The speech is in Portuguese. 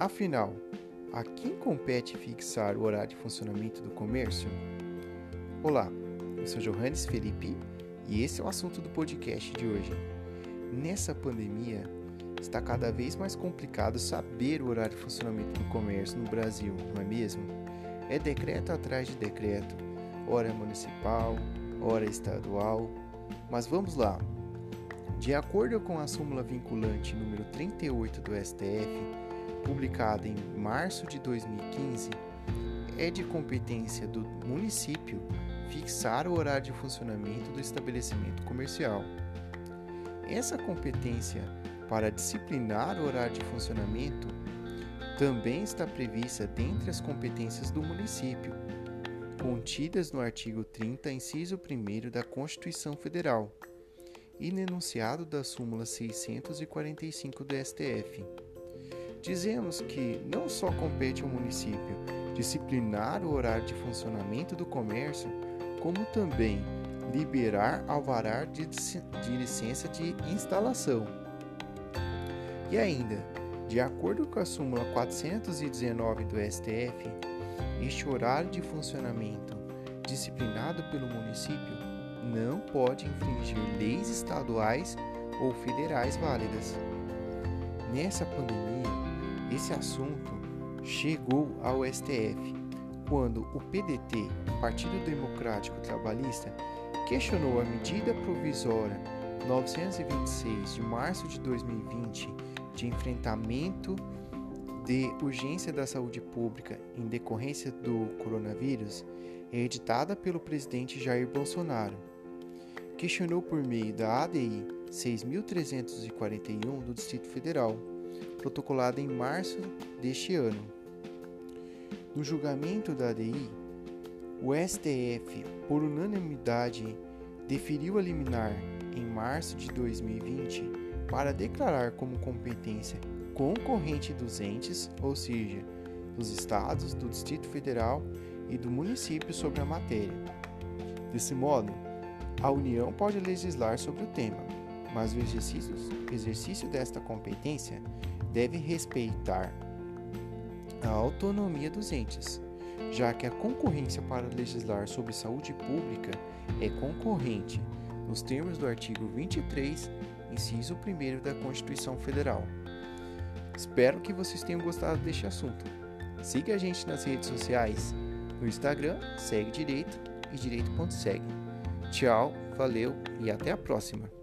Afinal, a quem compete fixar o horário de funcionamento do comércio? Olá, eu sou Johannes Felipe e esse é o assunto do podcast de hoje. Nessa pandemia, está cada vez mais complicado saber o horário de funcionamento do comércio no Brasil, não é mesmo? É decreto atrás de decreto, hora municipal, hora estadual. Mas vamos lá. De acordo com a súmula vinculante número 38 do STF, publicada em março de 2015, é de competência do município fixar o horário de funcionamento do estabelecimento comercial. Essa competência para disciplinar o horário de funcionamento também está prevista dentre as competências do município, contidas no artigo 30, inciso 1 da Constituição Federal e no enunciado da súmula 645 do STF. Dizemos que não só compete ao município disciplinar o horário de funcionamento do comércio, como também liberar alvará de, de licença de instalação. E ainda, de acordo com a súmula 419 do STF, este horário de funcionamento disciplinado pelo município não pode infringir leis estaduais ou federais válidas. Nessa pandemia, esse assunto chegou ao STF quando o PDT, Partido Democrático Trabalhista, questionou a medida provisória 926 de março de 2020 de enfrentamento de urgência da saúde pública em decorrência do coronavírus, editada pelo presidente Jair Bolsonaro. Questionou por meio da ADI 6341 do Distrito Federal protocolada em março deste ano. No julgamento da ADI, o STF, por unanimidade, deferiu a liminar em março de 2020 para declarar como competência concorrente dos entes, ou seja, dos estados, do Distrito Federal e do município sobre a matéria. Desse modo, a União pode legislar sobre o tema, mas o exercício, desta competência deve respeitar a autonomia dos entes, já que a concorrência para legislar sobre saúde pública é concorrente nos termos do artigo 23, inciso 1 da Constituição Federal. Espero que vocês tenham gostado deste assunto. Siga a gente nas redes sociais. No Instagram, segue direito e direito.segue. Tchau, valeu e até a próxima!